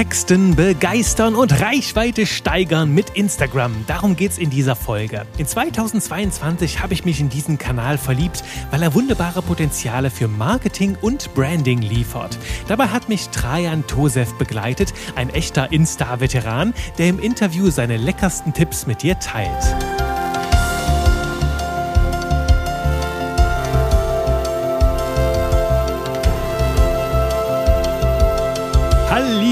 Texten, begeistern und Reichweite steigern mit Instagram. Darum geht's in dieser Folge. In 2022 habe ich mich in diesen Kanal verliebt, weil er wunderbare Potenziale für Marketing und Branding liefert. Dabei hat mich Trajan Tosev begleitet, ein echter Insta-Veteran, der im Interview seine leckersten Tipps mit dir teilt.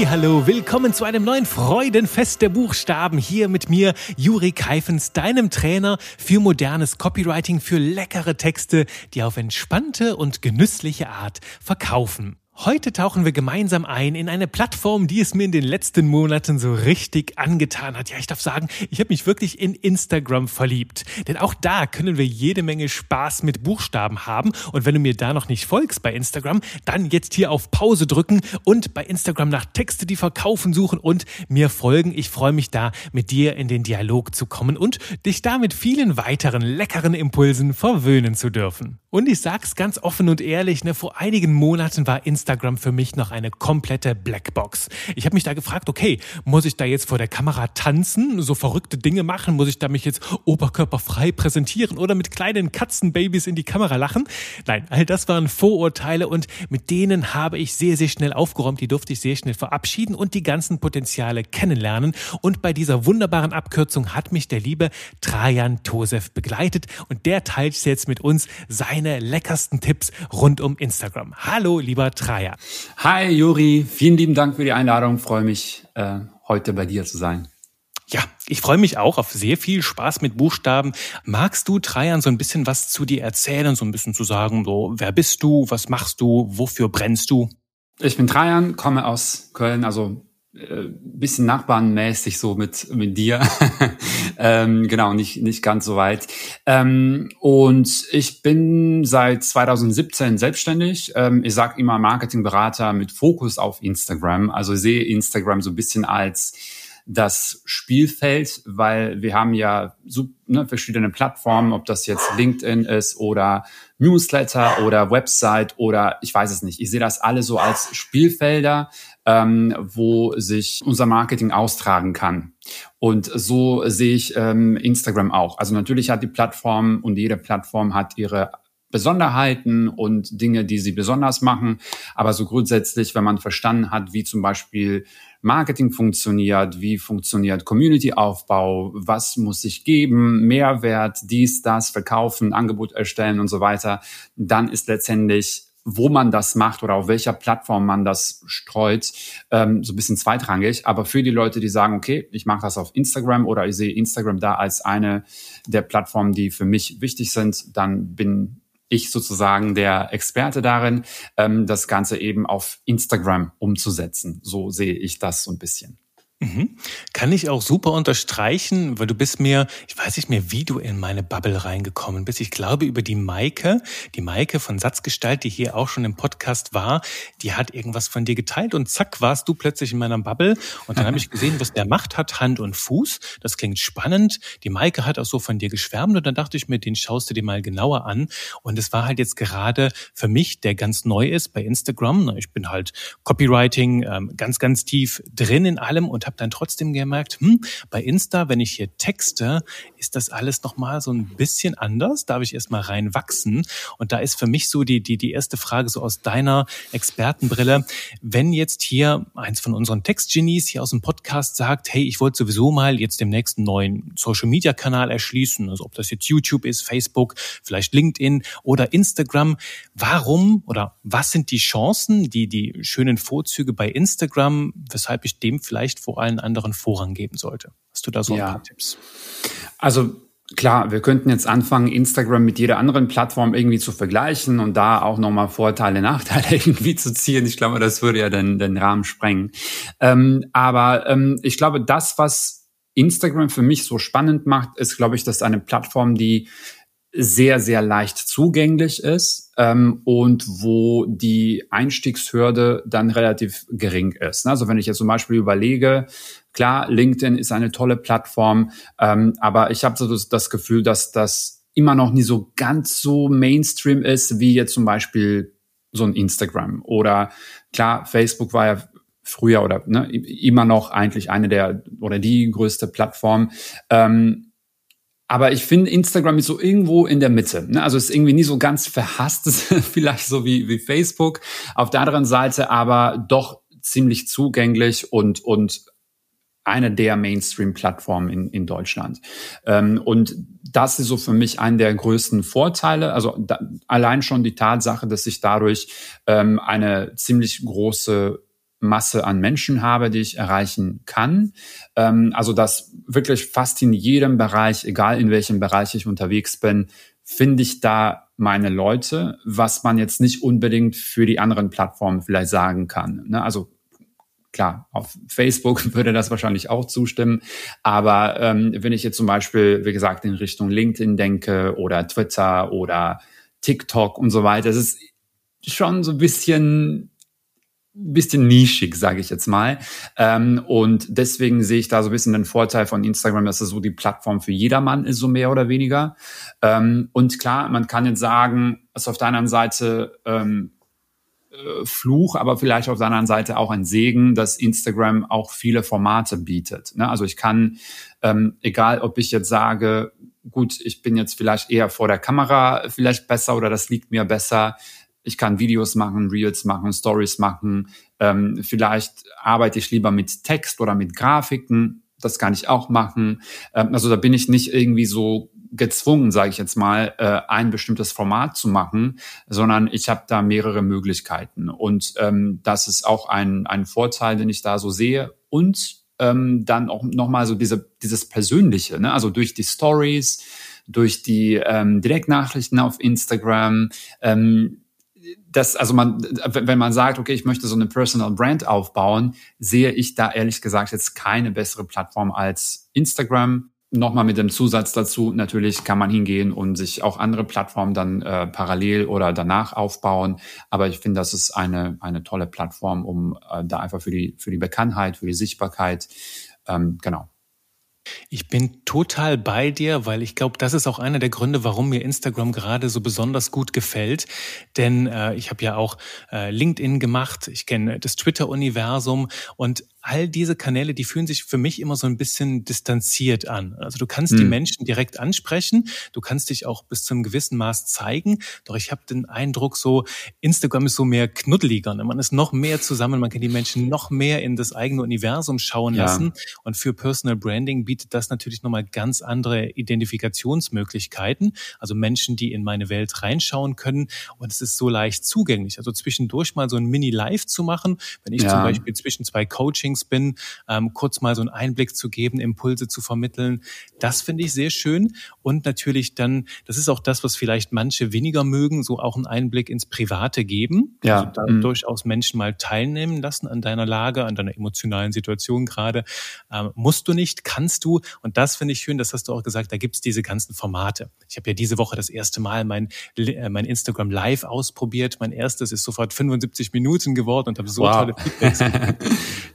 Hallo, willkommen zu einem neuen Freudenfest der Buchstaben hier mit mir, Juri Keifens, deinem Trainer für modernes Copywriting, für leckere Texte, die auf entspannte und genüssliche Art verkaufen. Heute tauchen wir gemeinsam ein in eine Plattform, die es mir in den letzten Monaten so richtig angetan hat. Ja, ich darf sagen, ich habe mich wirklich in Instagram verliebt. Denn auch da können wir jede Menge Spaß mit Buchstaben haben. Und wenn du mir da noch nicht folgst bei Instagram, dann jetzt hier auf Pause drücken und bei Instagram nach Texte, die verkaufen, suchen und mir folgen. Ich freue mich da, mit dir in den Dialog zu kommen und dich da mit vielen weiteren leckeren Impulsen verwöhnen zu dürfen. Und ich sag's ganz offen und ehrlich, ne, vor einigen Monaten war Instagram für mich noch eine komplette Blackbox. Ich habe mich da gefragt, okay, muss ich da jetzt vor der Kamera tanzen, so verrückte Dinge machen, muss ich da mich jetzt oberkörperfrei präsentieren oder mit kleinen Katzenbabys in die Kamera lachen? Nein, all das waren Vorurteile und mit denen habe ich sehr, sehr schnell aufgeräumt, die durfte ich sehr schnell verabschieden und die ganzen Potenziale kennenlernen. Und bei dieser wunderbaren Abkürzung hat mich der liebe Trajan Tosev begleitet und der teilt jetzt mit uns sein deine leckersten Tipps rund um Instagram. Hallo, lieber Traja. Hi, Juri. Vielen lieben Dank für die Einladung. freue mich, äh, heute bei dir zu sein. Ja, ich freue mich auch auf sehr viel Spaß mit Buchstaben. Magst du, Trajan, so ein bisschen was zu dir erzählen, so ein bisschen zu sagen, so, wer bist du, was machst du, wofür brennst du? Ich bin Trajan, komme aus Köln, also bisschen nachbarnmäßig so mit mit dir. Ähm, genau nicht nicht ganz so weit. Ähm, und ich bin seit 2017 selbstständig. Ähm, ich sag immer Marketingberater mit Fokus auf Instagram. Also ich sehe Instagram so ein bisschen als das Spielfeld, weil wir haben ja so, ne, verschiedene Plattformen, ob das jetzt LinkedIn ist oder Newsletter oder Website oder ich weiß es nicht. Ich sehe das alle so als Spielfelder, ähm, wo sich unser Marketing austragen kann. Und so sehe ich ähm, Instagram auch. Also natürlich hat die Plattform und jede Plattform hat ihre Besonderheiten und Dinge, die sie besonders machen. Aber so grundsätzlich, wenn man verstanden hat, wie zum Beispiel Marketing funktioniert, wie funktioniert Community-Aufbau, was muss ich geben, Mehrwert, dies, das, verkaufen, Angebot erstellen und so weiter, dann ist letztendlich wo man das macht oder auf welcher Plattform man das streut, ähm, so ein bisschen zweitrangig. Aber für die Leute, die sagen, okay, ich mache das auf Instagram oder ich sehe Instagram da als eine der Plattformen, die für mich wichtig sind, dann bin ich sozusagen der Experte darin, ähm, das Ganze eben auf Instagram umzusetzen. So sehe ich das so ein bisschen. Mhm. Kann ich auch super unterstreichen, weil du bist mir, ich weiß nicht mehr, wie du in meine Bubble reingekommen bist. Ich glaube über die Maike, die Maike von Satzgestalt, die hier auch schon im Podcast war, die hat irgendwas von dir geteilt und zack warst du plötzlich in meiner Bubble und dann habe ich gesehen, was der macht hat, Hand und Fuß. Das klingt spannend. Die Maike hat auch so von dir geschwärmt und dann dachte ich mir, den schaust du dir mal genauer an und es war halt jetzt gerade für mich, der ganz neu ist bei Instagram. Ich bin halt Copywriting ähm, ganz, ganz tief drin in allem und habe dann trotzdem gemerkt, hm, bei Insta, wenn ich hier texte, ist das alles nochmal so ein bisschen anders. Darf ich erstmal reinwachsen? Und da ist für mich so die, die, die erste Frage so aus deiner Expertenbrille. Wenn jetzt hier eins von unseren Textgenies hier aus dem Podcast sagt, hey, ich wollte sowieso mal jetzt dem nächsten neuen Social Media Kanal erschließen, also ob das jetzt YouTube ist, Facebook, vielleicht LinkedIn oder Instagram. Warum oder was sind die Chancen, die, die schönen Vorzüge bei Instagram, weshalb ich dem vielleicht vor allen anderen Vorrang geben sollte. Hast du da so ein ja. paar Tipps? Also Klar, wir könnten jetzt anfangen, Instagram mit jeder anderen Plattform irgendwie zu vergleichen und da auch nochmal Vorteile, Nachteile irgendwie zu ziehen. Ich glaube, das würde ja den, den Rahmen sprengen. Ähm, aber ähm, ich glaube, das, was Instagram für mich so spannend macht, ist, glaube ich, dass eine Plattform, die sehr, sehr leicht zugänglich ist ähm, und wo die Einstiegshürde dann relativ gering ist. Also wenn ich jetzt zum Beispiel überlege, klar, LinkedIn ist eine tolle Plattform, ähm, aber ich habe so das, das Gefühl, dass das immer noch nie so ganz so Mainstream ist, wie jetzt zum Beispiel so ein Instagram. Oder klar, Facebook war ja früher oder ne, immer noch eigentlich eine der oder die größte Plattform. Ähm, aber ich finde, Instagram ist so irgendwo in der Mitte. Ne? Also ist irgendwie nie so ganz verhasst, vielleicht so wie, wie Facebook. Auf der anderen Seite aber doch ziemlich zugänglich und, und eine der Mainstream-Plattformen in, in Deutschland. Ähm, und das ist so für mich einer der größten Vorteile. Also da, allein schon die Tatsache, dass ich dadurch ähm, eine ziemlich große Masse an Menschen habe, die ich erreichen kann. Ähm, also dass wirklich fast in jedem Bereich, egal in welchem Bereich ich unterwegs bin, finde ich da meine Leute, was man jetzt nicht unbedingt für die anderen Plattformen vielleicht sagen kann. Ne? Also klar, auf Facebook würde das wahrscheinlich auch zustimmen. Aber ähm, wenn ich jetzt zum Beispiel, wie gesagt, in Richtung LinkedIn denke oder Twitter oder TikTok und so weiter, es ist schon so ein bisschen bisschen nischig, sage ich jetzt mal. Ähm, und deswegen sehe ich da so ein bisschen den Vorteil von Instagram, dass es so die Plattform für jedermann ist, so mehr oder weniger. Ähm, und klar, man kann jetzt sagen, dass auf der anderen Seite ähm, äh, Fluch, aber vielleicht auf der anderen Seite auch ein Segen, dass Instagram auch viele Formate bietet. Ne? Also ich kann, ähm, egal ob ich jetzt sage, gut, ich bin jetzt vielleicht eher vor der Kamera vielleicht besser oder das liegt mir besser, ich kann Videos machen, Reels machen, Stories machen. Ähm, vielleicht arbeite ich lieber mit Text oder mit Grafiken. Das kann ich auch machen. Ähm, also da bin ich nicht irgendwie so gezwungen, sage ich jetzt mal, äh, ein bestimmtes Format zu machen, sondern ich habe da mehrere Möglichkeiten. Und ähm, das ist auch ein, ein Vorteil, den ich da so sehe. Und ähm, dann auch nochmal so diese, dieses Persönliche, ne? also durch die Stories, durch die ähm, Direktnachrichten auf Instagram, ähm, das, also man, wenn man sagt, okay, ich möchte so eine Personal Brand aufbauen, sehe ich da ehrlich gesagt jetzt keine bessere Plattform als Instagram. Nochmal mit dem Zusatz dazu, natürlich kann man hingehen und sich auch andere Plattformen dann äh, parallel oder danach aufbauen. Aber ich finde, das ist eine, eine tolle Plattform, um äh, da einfach für die, für die Bekanntheit, für die Sichtbarkeit, ähm, genau, ich bin total bei dir, weil ich glaube, das ist auch einer der Gründe, warum mir Instagram gerade so besonders gut gefällt. Denn äh, ich habe ja auch äh, LinkedIn gemacht, ich kenne das Twitter-Universum und all diese Kanäle, die fühlen sich für mich immer so ein bisschen distanziert an. Also du kannst hm. die Menschen direkt ansprechen, du kannst dich auch bis zu einem gewissen Maß zeigen, doch ich habe den Eindruck, so Instagram ist so mehr knuddeliger. Ne? Man ist noch mehr zusammen, man kann die Menschen noch mehr in das eigene Universum schauen ja. lassen. Und für Personal Branding bietet das natürlich nochmal ganz andere Identifikationsmöglichkeiten. Also Menschen, die in meine Welt reinschauen können. Und es ist so leicht zugänglich. Also zwischendurch mal so ein Mini-Live zu machen, wenn ich ja. zum Beispiel zwischen zwei Coaching Coachings bin, ähm, kurz mal so einen Einblick zu geben, Impulse zu vermitteln. Das finde ich sehr schön. Und natürlich dann, das ist auch das, was vielleicht manche weniger mögen, so auch einen Einblick ins Private geben. Ja. Also da mhm. durchaus Menschen mal teilnehmen lassen an deiner Lage, an deiner emotionalen Situation gerade. Ähm, musst du nicht, kannst du. Und das finde ich schön, das hast du auch gesagt, da gibt's diese ganzen Formate. Ich habe ja diese Woche das erste Mal mein, äh, mein Instagram Live ausprobiert. Mein erstes ist sofort 75 Minuten geworden und habe so wow. tolle Feedbacks.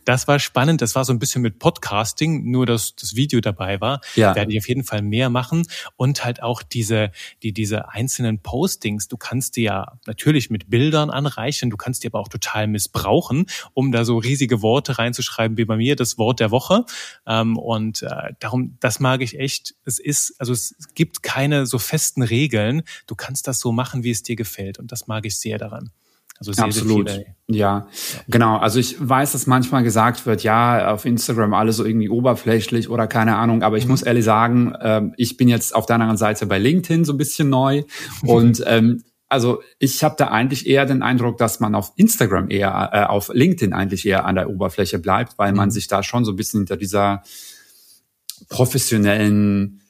Das das war spannend. Das war so ein bisschen mit Podcasting, nur dass das Video dabei war. Ja. Werde ich auf jeden Fall mehr machen. Und halt auch diese, die, diese einzelnen Postings. Du kannst die ja natürlich mit Bildern anreichen. Du kannst die aber auch total missbrauchen, um da so riesige Worte reinzuschreiben, wie bei mir das Wort der Woche. Ähm, und äh, darum, das mag ich echt. Es ist, also es gibt keine so festen Regeln. Du kannst das so machen, wie es dir gefällt. Und das mag ich sehr daran. Also sehr, Absolut. Sehr viele, ja, genau. Also ich weiß, dass manchmal gesagt wird, ja, auf Instagram alles so irgendwie oberflächlich oder keine Ahnung. Aber ich mhm. muss ehrlich sagen, äh, ich bin jetzt auf der anderen Seite bei LinkedIn so ein bisschen neu und ähm, also ich habe da eigentlich eher den Eindruck, dass man auf Instagram eher, äh, auf LinkedIn eigentlich eher an der Oberfläche bleibt, weil man mhm. sich da schon so ein bisschen hinter dieser professionellen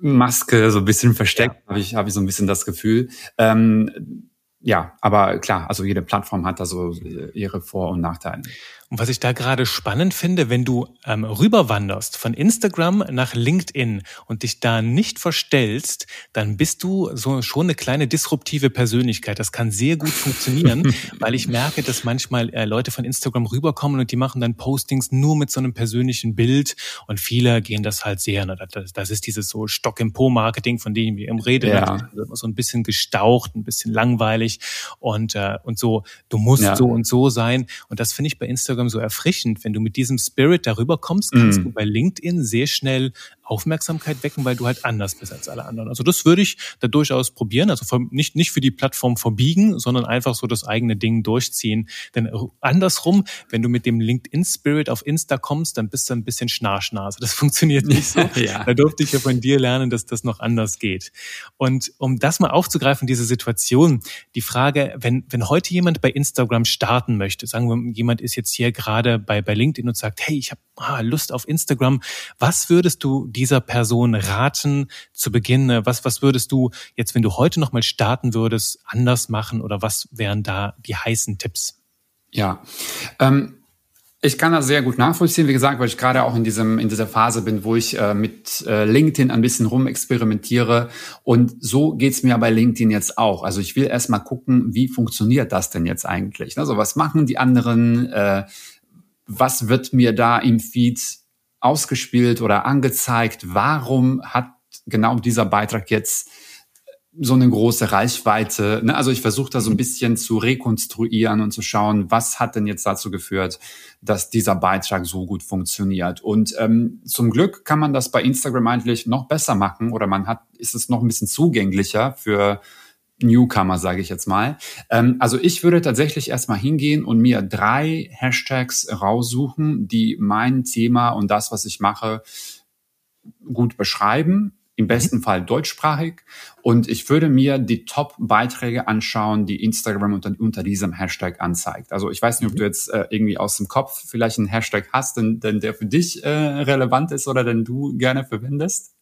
Maske so ein bisschen versteckt, ja. habe ich, hab ich so ein bisschen das Gefühl. Ähm, ja, aber klar, also jede Plattform hat da so ihre Vor- und Nachteile. Und was ich da gerade spannend finde, wenn du ähm, rüberwanderst von Instagram nach LinkedIn und dich da nicht verstellst, dann bist du so schon eine kleine disruptive Persönlichkeit. Das kann sehr gut funktionieren, weil ich merke, dass manchmal äh, Leute von Instagram rüberkommen und die machen dann Postings nur mit so einem persönlichen Bild und viele gehen das halt sehr. Ne? Das, das ist dieses so Stock im Po-Marketing, von dem wir im Rede, ja. so ein bisschen gestaucht, ein bisschen langweilig und äh, und so. Du musst ja. so und so sein und das finde ich bei Instagram so erfrischend. Wenn du mit diesem Spirit darüber kommst, kannst mm. du bei LinkedIn sehr schnell Aufmerksamkeit wecken, weil du halt anders bist als alle anderen. Also das würde ich da durchaus probieren. Also nicht, nicht für die Plattform verbiegen, sondern einfach so das eigene Ding durchziehen. Denn andersrum, wenn du mit dem LinkedIn-Spirit auf Insta kommst, dann bist du ein bisschen Schnarchnase. Das funktioniert nicht so. ja. Da durfte ich ja von dir lernen, dass das noch anders geht. Und um das mal aufzugreifen, diese Situation, die Frage, wenn, wenn heute jemand bei Instagram starten möchte, sagen wir, jemand ist jetzt hier gerade bei, bei LinkedIn und sagt, hey, ich habe ah, Lust auf Instagram, was würdest du dieser Person raten zu Beginn? Was, was würdest du jetzt, wenn du heute nochmal starten würdest, anders machen oder was wären da die heißen Tipps? Ja, ähm, ich kann das sehr gut nachvollziehen, wie gesagt, weil ich gerade auch in diesem in dieser Phase bin, wo ich äh, mit äh, LinkedIn ein bisschen rumexperimentiere und so geht's mir bei LinkedIn jetzt auch. Also ich will erstmal gucken, wie funktioniert das denn jetzt eigentlich? Also was machen die anderen? Äh, was wird mir da im Feed ausgespielt oder angezeigt? Warum hat genau dieser Beitrag jetzt so eine große Reichweite? Ne? Also ich versuche da so ein bisschen zu rekonstruieren und zu schauen, was hat denn jetzt dazu geführt, dass dieser Beitrag so gut funktioniert. Und ähm, zum Glück kann man das bei Instagram eigentlich noch besser machen oder man hat, ist es noch ein bisschen zugänglicher für Newcomer, sage ich jetzt mal. Ähm, also ich würde tatsächlich erstmal hingehen und mir drei Hashtags raussuchen, die mein Thema und das, was ich mache, gut beschreiben. Im mhm. besten Fall deutschsprachig. Und ich würde mir die Top-Beiträge anschauen, die Instagram unter, unter diesem Hashtag anzeigt. Also ich weiß nicht, ob du mhm. jetzt äh, irgendwie aus dem Kopf vielleicht einen Hashtag hast, denn, denn der für dich äh, relevant ist oder den du gerne verwendest.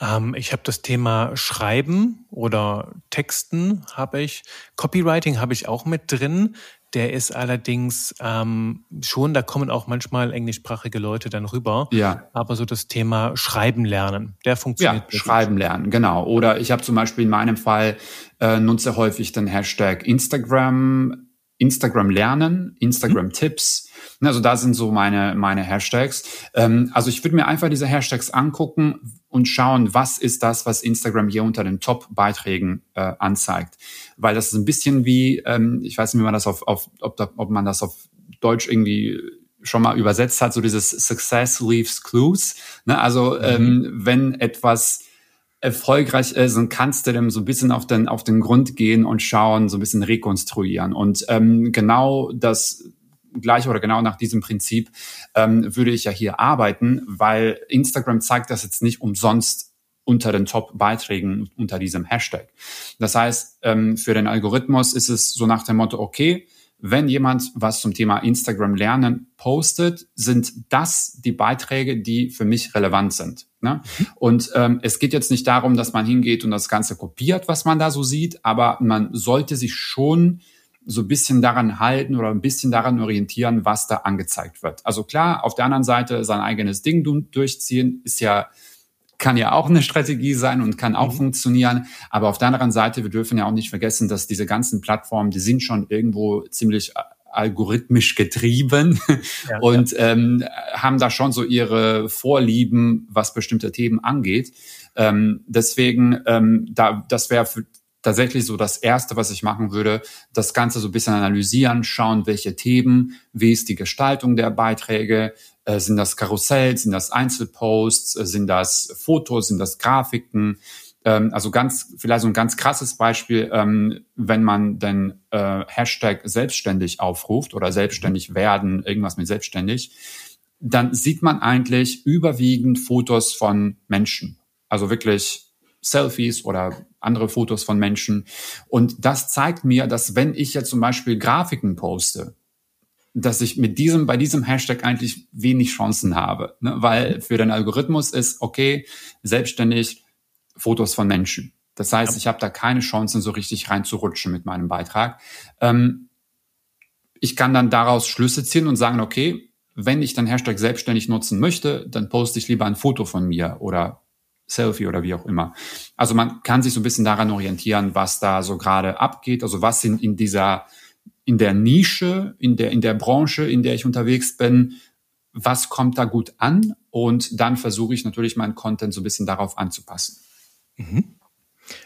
Ähm, ich habe das Thema Schreiben oder Texten habe ich. Copywriting habe ich auch mit drin. Der ist allerdings ähm, schon, da kommen auch manchmal englischsprachige Leute dann rüber. Ja. Aber so das Thema Schreiben lernen, der funktioniert. Ja, Schreiben lernen, genau. Oder ich habe zum Beispiel in meinem Fall äh, nutze häufig den Hashtag Instagram, Instagram lernen, Instagram mhm. Tipps. Also da sind so meine, meine Hashtags. Ähm, also ich würde mir einfach diese Hashtags angucken und schauen, was ist das, was Instagram hier unter den Top-Beiträgen äh, anzeigt. Weil das ist ein bisschen wie, ähm, ich weiß nicht, wie man das auf, auf ob, da, ob man das auf Deutsch irgendwie schon mal übersetzt hat, so dieses Success leaves clues. Ne? Also mhm. ähm, wenn etwas erfolgreich ist, dann kannst du dem so ein bisschen auf den, auf den Grund gehen und schauen, so ein bisschen rekonstruieren. Und ähm, genau das gleich oder genau nach diesem Prinzip ähm, würde ich ja hier arbeiten, weil Instagram zeigt das jetzt nicht umsonst unter den Top-Beiträgen unter diesem Hashtag. Das heißt, ähm, für den Algorithmus ist es so nach dem Motto, okay, wenn jemand was zum Thema Instagram lernen postet, sind das die Beiträge, die für mich relevant sind. Ne? Und ähm, es geht jetzt nicht darum, dass man hingeht und das Ganze kopiert, was man da so sieht, aber man sollte sich schon so ein bisschen daran halten oder ein bisschen daran orientieren, was da angezeigt wird. Also klar, auf der anderen Seite sein eigenes Ding durchziehen ist ja kann ja auch eine Strategie sein und kann auch mhm. funktionieren. Aber auf der anderen Seite, wir dürfen ja auch nicht vergessen, dass diese ganzen Plattformen, die sind schon irgendwo ziemlich äh, algorithmisch getrieben ja, und ja. Ähm, haben da schon so ihre Vorlieben, was bestimmte Themen angeht. Ähm, deswegen, ähm, da, das wäre tatsächlich so das Erste, was ich machen würde, das Ganze so ein bisschen analysieren, schauen, welche Themen, wie ist die Gestaltung der Beiträge, äh, sind das Karussells, sind das Einzelposts, äh, sind das Fotos, sind das Grafiken, ähm, also ganz, vielleicht so ein ganz krasses Beispiel, ähm, wenn man den äh, Hashtag selbstständig aufruft oder selbstständig werden, irgendwas mit selbstständig, dann sieht man eigentlich überwiegend Fotos von Menschen. Also wirklich Selfies oder andere Fotos von Menschen. Und das zeigt mir, dass wenn ich jetzt zum Beispiel Grafiken poste, dass ich mit diesem, bei diesem Hashtag eigentlich wenig Chancen habe, ne? weil für den Algorithmus ist, okay, selbstständig Fotos von Menschen. Das heißt, ich habe da keine Chancen, so richtig reinzurutschen mit meinem Beitrag. Ähm, ich kann dann daraus Schlüsse ziehen und sagen, okay, wenn ich dann Hashtag selbstständig nutzen möchte, dann poste ich lieber ein Foto von mir oder Selfie oder wie auch immer. Also man kann sich so ein bisschen daran orientieren, was da so gerade abgeht, also was in, in dieser, in der Nische, in der, in der Branche, in der ich unterwegs bin, was kommt da gut an und dann versuche ich natürlich meinen Content so ein bisschen darauf anzupassen. Mhm.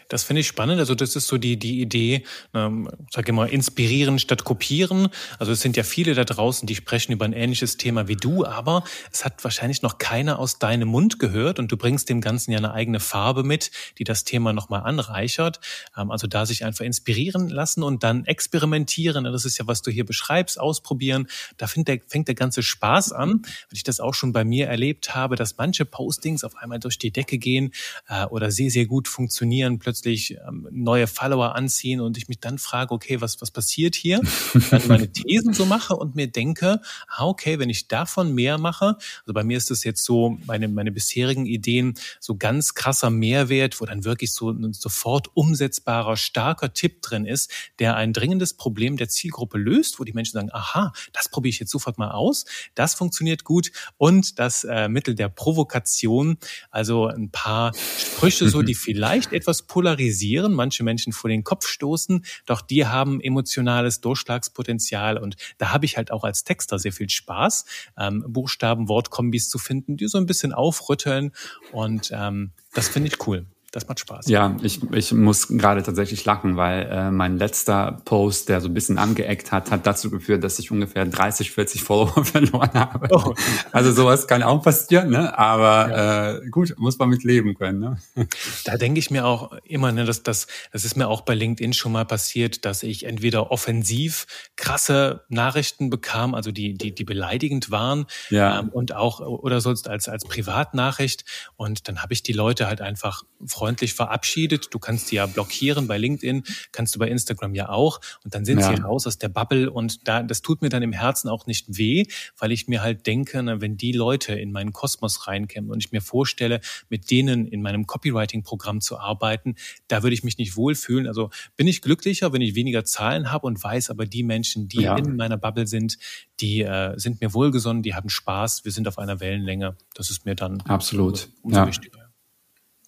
Das finde ich spannend. Also das ist so die, die Idee, ähm, sage mal, inspirieren statt kopieren. Also es sind ja viele da draußen, die sprechen über ein ähnliches Thema wie du, aber es hat wahrscheinlich noch keiner aus deinem Mund gehört und du bringst dem Ganzen ja eine eigene Farbe mit, die das Thema nochmal anreichert. Ähm, also da sich einfach inspirieren lassen und dann experimentieren. Das ist ja, was du hier beschreibst, ausprobieren. Da fängt der, fängt der ganze Spaß an, weil ich das auch schon bei mir erlebt habe, dass manche Postings auf einmal durch die Decke gehen äh, oder sehr, sehr gut funktionieren, plötzlich plötzlich ähm, neue Follower anziehen und ich mich dann frage, okay, was, was passiert hier? dann meine Thesen so mache und mir denke, ah, okay, wenn ich davon mehr mache, also bei mir ist das jetzt so, meine, meine bisherigen Ideen, so ganz krasser Mehrwert, wo dann wirklich so ein sofort umsetzbarer, starker Tipp drin ist, der ein dringendes Problem der Zielgruppe löst, wo die Menschen sagen, aha, das probiere ich jetzt sofort mal aus, das funktioniert gut und das äh, Mittel der Provokation, also ein paar Sprüche so, die vielleicht etwas polarisieren polarisieren, manche Menschen vor den Kopf stoßen, doch die haben emotionales Durchschlagspotenzial und da habe ich halt auch als Texter sehr viel Spaß, ähm, Buchstaben, Wortkombis zu finden, die so ein bisschen aufrütteln und ähm, das finde ich cool. Das macht Spaß. Ja, ich, ich muss gerade tatsächlich lachen, weil äh, mein letzter Post, der so ein bisschen angeeckt hat, hat dazu geführt, dass ich ungefähr 30, 40 Follower verloren habe. Oh. Also sowas kann auch passieren, ne? aber ja. äh, gut, muss man mit leben können. Ne? Da denke ich mir auch immer, ne, dass das, das ist mir auch bei LinkedIn schon mal passiert, dass ich entweder offensiv krasse Nachrichten bekam, also die, die, die beleidigend waren ja. ähm, und auch oder sonst als, als Privatnachricht und dann habe ich die Leute halt einfach freundlich verabschiedet. Du kannst die ja blockieren bei LinkedIn, kannst du bei Instagram ja auch. Und dann sind ja. sie raus aus der Bubble. Und da, das tut mir dann im Herzen auch nicht weh, weil ich mir halt denke, na, wenn die Leute in meinen Kosmos reinkämen und ich mir vorstelle, mit denen in meinem Copywriting-Programm zu arbeiten, da würde ich mich nicht wohlfühlen. Also bin ich glücklicher, wenn ich weniger Zahlen habe und weiß aber die Menschen, die ja. in meiner Bubble sind, die äh, sind mir wohlgesonnen, die haben Spaß, wir sind auf einer Wellenlänge. Das ist mir dann absolut umso ja. wichtiger.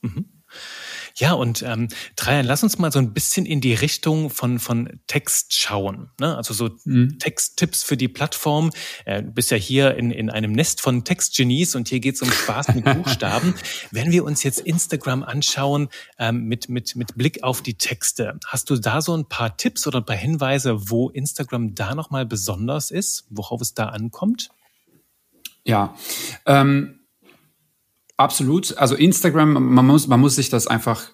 Mhm. Ja, und ähm, Trajan, lass uns mal so ein bisschen in die Richtung von, von Text schauen. Ne? Also so mhm. Texttipps für die Plattform. Äh, du bist ja hier in, in einem Nest von Textgenies und hier geht es um Spaß mit Buchstaben. Wenn wir uns jetzt Instagram anschauen ähm, mit, mit, mit Blick auf die Texte, hast du da so ein paar Tipps oder ein paar Hinweise, wo Instagram da nochmal besonders ist, worauf es da ankommt? Ja, ähm, Absolut. Also Instagram, man muss, man muss sich das einfach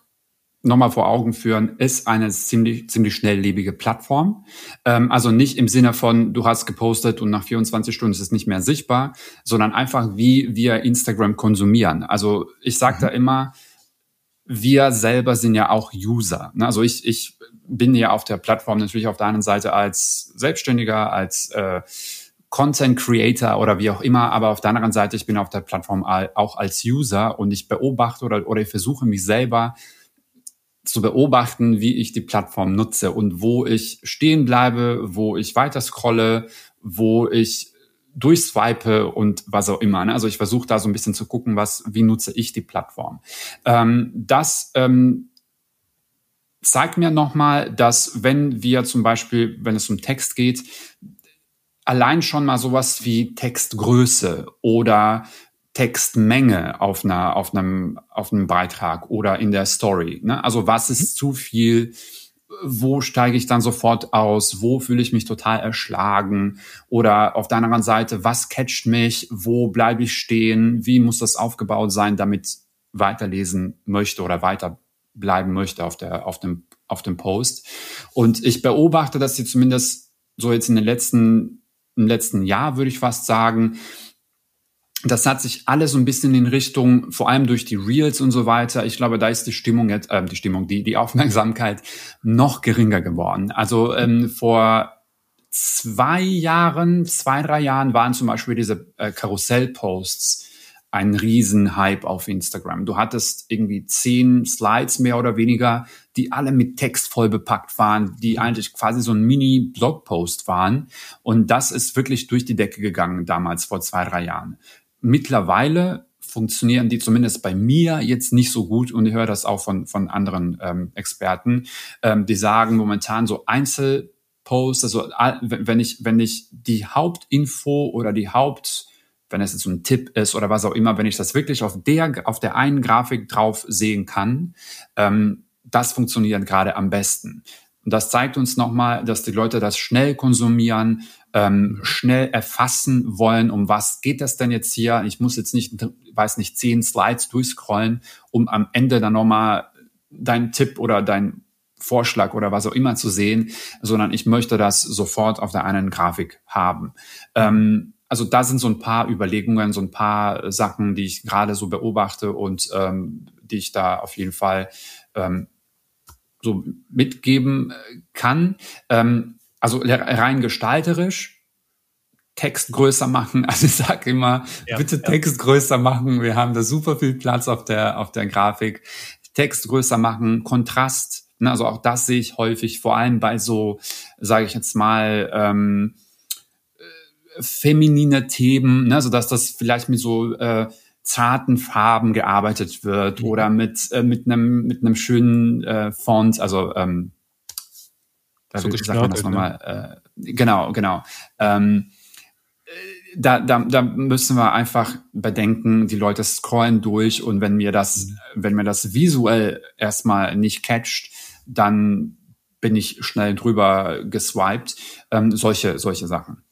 nochmal vor Augen führen, ist eine ziemlich, ziemlich schnelllebige Plattform. Ähm, also nicht im Sinne von, du hast gepostet und nach 24 Stunden ist es nicht mehr sichtbar, sondern einfach, wie wir Instagram konsumieren. Also ich sage mhm. da immer, wir selber sind ja auch User. Ne? Also ich, ich bin ja auf der Plattform natürlich auf der anderen Seite als Selbstständiger, als äh, Content Creator oder wie auch immer, aber auf der anderen Seite, ich bin auf der Plattform auch als User und ich beobachte oder, oder ich versuche mich selber zu beobachten, wie ich die Plattform nutze und wo ich stehen bleibe, wo ich weiter scrolle, wo ich durchswipe und was auch immer. Ne? Also ich versuche da so ein bisschen zu gucken, was, wie nutze ich die Plattform. Ähm, das ähm, zeigt mir nochmal, dass wenn wir zum Beispiel, wenn es um Text geht, allein schon mal sowas wie Textgröße oder Textmenge auf einer, auf einem, auf einem Beitrag oder in der Story. Ne? Also was ist mhm. zu viel? Wo steige ich dann sofort aus? Wo fühle ich mich total erschlagen? Oder auf der anderen Seite, was catcht mich? Wo bleibe ich stehen? Wie muss das aufgebaut sein, damit weiterlesen möchte oder weiterbleiben möchte auf der, auf dem, auf dem Post? Und ich beobachte, dass sie zumindest so jetzt in den letzten im letzten Jahr, würde ich fast sagen. Das hat sich alles so ein bisschen in Richtung, vor allem durch die Reels und so weiter. Ich glaube, da ist die Stimmung jetzt, äh, die Stimmung, die, die Aufmerksamkeit noch geringer geworden. Also ähm, vor zwei Jahren, zwei, drei Jahren waren zum Beispiel diese äh, Karussell-Posts ein Riesenhype auf Instagram. Du hattest irgendwie zehn Slides mehr oder weniger, die alle mit Text voll bepackt waren, die eigentlich quasi so ein Mini-Blogpost waren. Und das ist wirklich durch die Decke gegangen damals vor zwei, drei Jahren. Mittlerweile funktionieren die zumindest bei mir jetzt nicht so gut und ich höre das auch von, von anderen ähm, Experten, ähm, die sagen momentan so Einzelposts, also wenn ich, wenn ich die Hauptinfo oder die Haupt, wenn es jetzt ein Tipp ist oder was auch immer, wenn ich das wirklich auf der, auf der einen Grafik drauf sehen kann, ähm, das funktioniert gerade am besten. Und das zeigt uns nochmal, dass die Leute das schnell konsumieren, ähm, schnell erfassen wollen, um was geht das denn jetzt hier? Ich muss jetzt nicht, weiß nicht, zehn Slides durchscrollen, um am Ende dann nochmal deinen Tipp oder dein Vorschlag oder was auch immer zu sehen, sondern ich möchte das sofort auf der einen Grafik haben. Ähm, also da sind so ein paar Überlegungen, so ein paar Sachen, die ich gerade so beobachte und ähm, die ich da auf jeden Fall ähm, so mitgeben äh, kann. Ähm, also rein gestalterisch, Text größer machen. Also ich sage immer, ja, bitte ja. Text größer machen. Wir haben da super viel Platz auf der, auf der Grafik. Text größer machen, Kontrast. Ne, also auch das sehe ich häufig, vor allem bei so, sage ich jetzt mal, ähm, äh, feminine Themen, ne, so dass das vielleicht mit so äh, zarten Farben gearbeitet wird mhm. oder mit äh, mit einem mit einem schönen äh, Font, also ähm, da so sagt man das nochmal, ne? äh, genau, genau. Ähm, äh, da, da, da müssen wir einfach bedenken, die Leute scrollen durch und wenn mir das, mhm. wenn mir das visuell erstmal nicht catcht, dann bin ich schnell drüber geswiped. Ähm, solche, solche Sachen.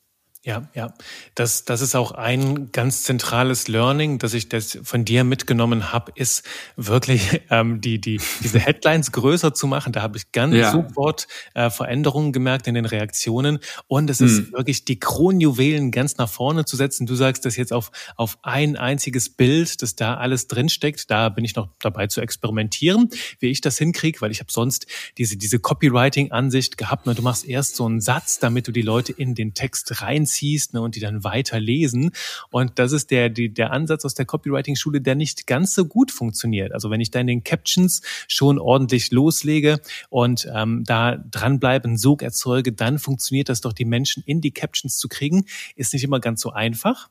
Ja, ja. Das, das ist auch ein ganz zentrales Learning, das ich das von dir mitgenommen habe, ist wirklich ähm, die, die, diese Headlines größer zu machen. Da habe ich ganz ja. sofort äh, Veränderungen gemerkt in den Reaktionen. Und es ist hm. wirklich die Kronjuwelen ganz nach vorne zu setzen. Du sagst das jetzt auf, auf ein einziges Bild, dass da alles drinsteckt. Da bin ich noch dabei zu experimentieren, wie ich das hinkriege, weil ich habe sonst diese, diese Copywriting-Ansicht gehabt. Ne? Du machst erst so einen Satz, damit du die Leute in den Text reinziehst ziehst ne, und die dann weiter lesen. Und das ist der, die, der Ansatz aus der Copywriting-Schule, der nicht ganz so gut funktioniert. Also wenn ich da in den Captions schon ordentlich loslege und ähm, da dranbleibe, einen Sog erzeuge, dann funktioniert das doch, die Menschen in die Captions zu kriegen. Ist nicht immer ganz so einfach.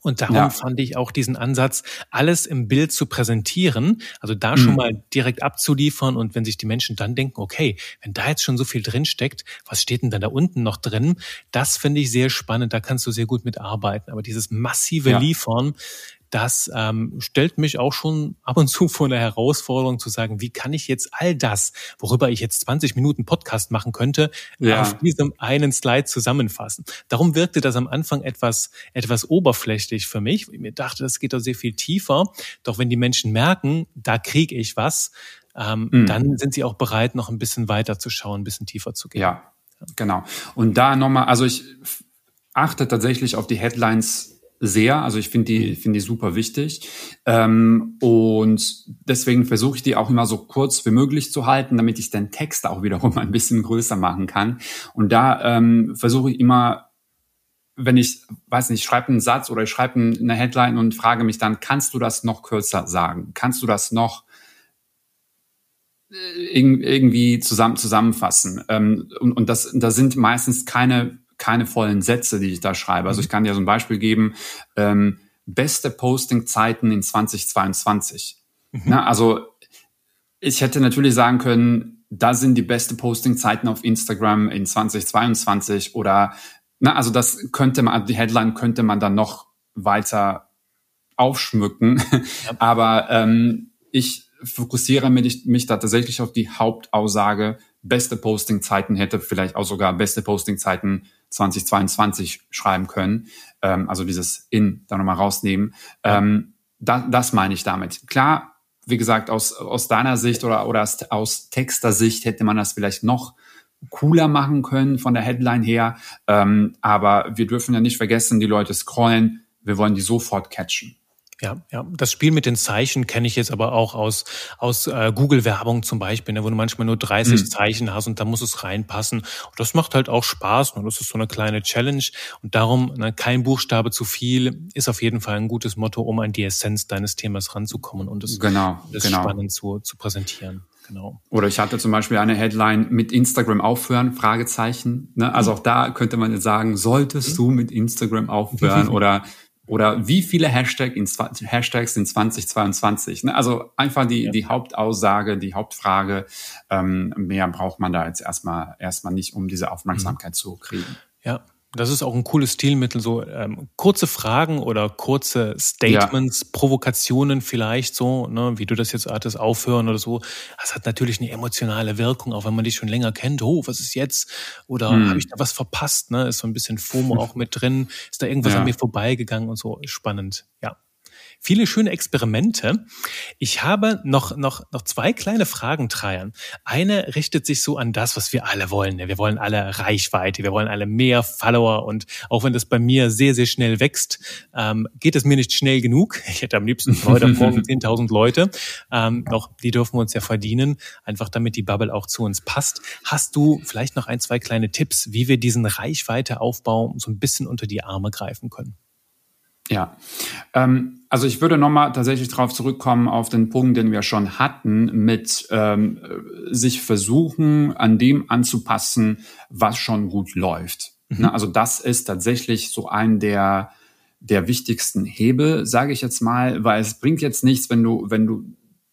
Und darum ja. fand ich auch diesen Ansatz, alles im Bild zu präsentieren, also da mhm. schon mal direkt abzuliefern und wenn sich die Menschen dann denken, okay, wenn da jetzt schon so viel drin steckt, was steht denn dann da unten noch drin? Das finde ich sehr spannend, da kannst du sehr gut mitarbeiten. Aber dieses massive ja. Liefern, das ähm, stellt mich auch schon ab und zu vor eine Herausforderung zu sagen, wie kann ich jetzt all das, worüber ich jetzt 20 Minuten Podcast machen könnte, ja. auf diesem einen Slide zusammenfassen. Darum wirkte das am Anfang etwas, etwas oberflächlich für mich. Ich mir dachte, das geht doch sehr viel tiefer. Doch wenn die Menschen merken, da kriege ich was, ähm, mhm. dann sind sie auch bereit, noch ein bisschen weiter zu schauen, ein bisschen tiefer zu gehen. Ja, genau. Und da nochmal, also ich achte tatsächlich auf die Headlines sehr. Also ich finde die, mhm. finde die super wichtig. Ähm, und deswegen versuche ich die auch immer so kurz wie möglich zu halten, damit ich den Text auch wiederum ein bisschen größer machen kann. Und da ähm, versuche ich immer wenn ich, weiß nicht, ich schreibe einen Satz oder ich schreibe eine Headline und frage mich dann, kannst du das noch kürzer sagen? Kannst du das noch äh, irgendwie zusammen, zusammenfassen? Ähm, und, und das, da sind meistens keine keine vollen Sätze, die ich da schreibe. Also ich mhm. kann dir so ein Beispiel geben, ähm, beste Posting-Zeiten in 2022. Mhm. Na, also ich hätte natürlich sagen können, da sind die beste Posting-Zeiten auf Instagram in 2022 oder na, also das könnte man, die Headline könnte man dann noch weiter aufschmücken. Ja. Aber ähm, ich fokussiere mich, mich da tatsächlich auf die Hauptaussage, beste Posting-Zeiten hätte vielleicht auch sogar beste Posting-Zeiten 2022 schreiben können, ähm, also dieses in da nochmal rausnehmen. Ähm, da, das meine ich damit. Klar, wie gesagt, aus, aus deiner Sicht oder, oder aus, Texter-Sicht hätte man das vielleicht noch cooler machen können von der Headline her. Ähm, aber wir dürfen ja nicht vergessen, die Leute scrollen, wir wollen die sofort catchen. Ja, ja, das Spiel mit den Zeichen kenne ich jetzt aber auch aus aus äh, Google-Werbung zum Beispiel, ne, wo du manchmal nur 30 mhm. Zeichen hast und da muss es reinpassen. Und das macht halt auch Spaß und das ist so eine kleine Challenge und darum ne, kein Buchstabe zu viel ist auf jeden Fall ein gutes Motto, um an die Essenz deines Themas ranzukommen und es genau, das genau. spannend zu, zu präsentieren. Genau. Oder ich hatte zum Beispiel eine Headline mit Instagram aufhören, Fragezeichen. Ne? Also auch da könnte man jetzt sagen, solltest mhm. du mit Instagram aufhören oder oder wie viele Hashtag in, Hashtags in 2022? Ne? Also einfach die, ja. die Hauptaussage, die Hauptfrage. Ähm, mehr braucht man da jetzt erstmal erstmal nicht, um diese Aufmerksamkeit mhm. zu kriegen. Ja, das ist auch ein cooles Stilmittel, so ähm, kurze Fragen oder kurze Statements, ja. Provokationen vielleicht so, ne, wie du das jetzt hattest, aufhören oder so. Das hat natürlich eine emotionale Wirkung, auch wenn man dich schon länger kennt. Oh, was ist jetzt? Oder hm. habe ich da was verpasst? Ne? Ist so ein bisschen FOMO auch mit drin. Ist da irgendwas ja. an mir vorbeigegangen und so. Spannend, ja viele schöne Experimente. Ich habe noch, noch, noch zwei kleine Fragen, Treiern. Eine richtet sich so an das, was wir alle wollen. Wir wollen alle Reichweite, wir wollen alle mehr Follower und auch wenn das bei mir sehr, sehr schnell wächst, ähm, geht es mir nicht schnell genug. Ich hätte am liebsten heute Morgen 10.000 Leute. Ähm, noch, die dürfen wir uns ja verdienen, einfach damit die Bubble auch zu uns passt. Hast du vielleicht noch ein, zwei kleine Tipps, wie wir diesen Reichweiteaufbau so ein bisschen unter die Arme greifen können? Ja, ähm, also ich würde nochmal tatsächlich darauf zurückkommen auf den Punkt, den wir schon hatten, mit ähm, sich versuchen, an dem anzupassen, was schon gut läuft. Mhm. Ne, also das ist tatsächlich so ein der der wichtigsten Hebel, sage ich jetzt mal, weil es bringt jetzt nichts, wenn du wenn du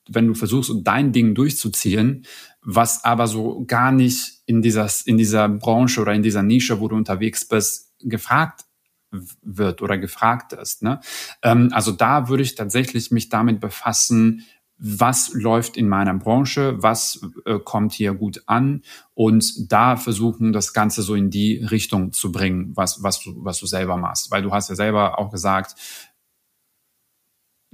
wenn du versuchst, dein Ding durchzuziehen, was aber so gar nicht in dieser in dieser Branche oder in dieser Nische, wo du unterwegs bist, gefragt wird oder gefragt ist. Ne? Ähm, also da würde ich tatsächlich mich damit befassen, was läuft in meiner Branche, was äh, kommt hier gut an und da versuchen, das Ganze so in die Richtung zu bringen, was, was, du, was du selber machst. Weil du hast ja selber auch gesagt,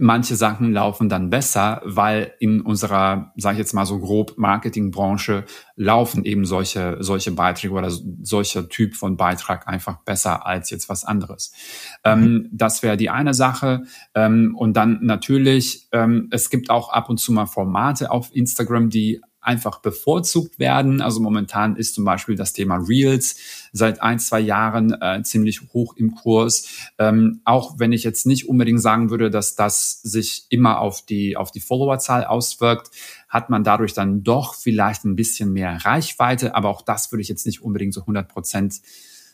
manche Sachen laufen dann besser, weil in unserer, sage ich jetzt mal so grob, Marketingbranche laufen eben solche, solche Beiträge oder solcher Typ von Beitrag einfach besser als jetzt was anderes. Ähm, mhm. Das wäre die eine Sache. Ähm, und dann natürlich, ähm, es gibt auch ab und zu mal Formate auf Instagram, die einfach bevorzugt werden. Also momentan ist zum Beispiel das Thema Reels seit ein, zwei Jahren äh, ziemlich hoch im Kurs. Ähm, auch wenn ich jetzt nicht unbedingt sagen würde, dass das sich immer auf die, auf die Followerzahl auswirkt, hat man dadurch dann doch vielleicht ein bisschen mehr Reichweite. Aber auch das würde ich jetzt nicht unbedingt so 100 Prozent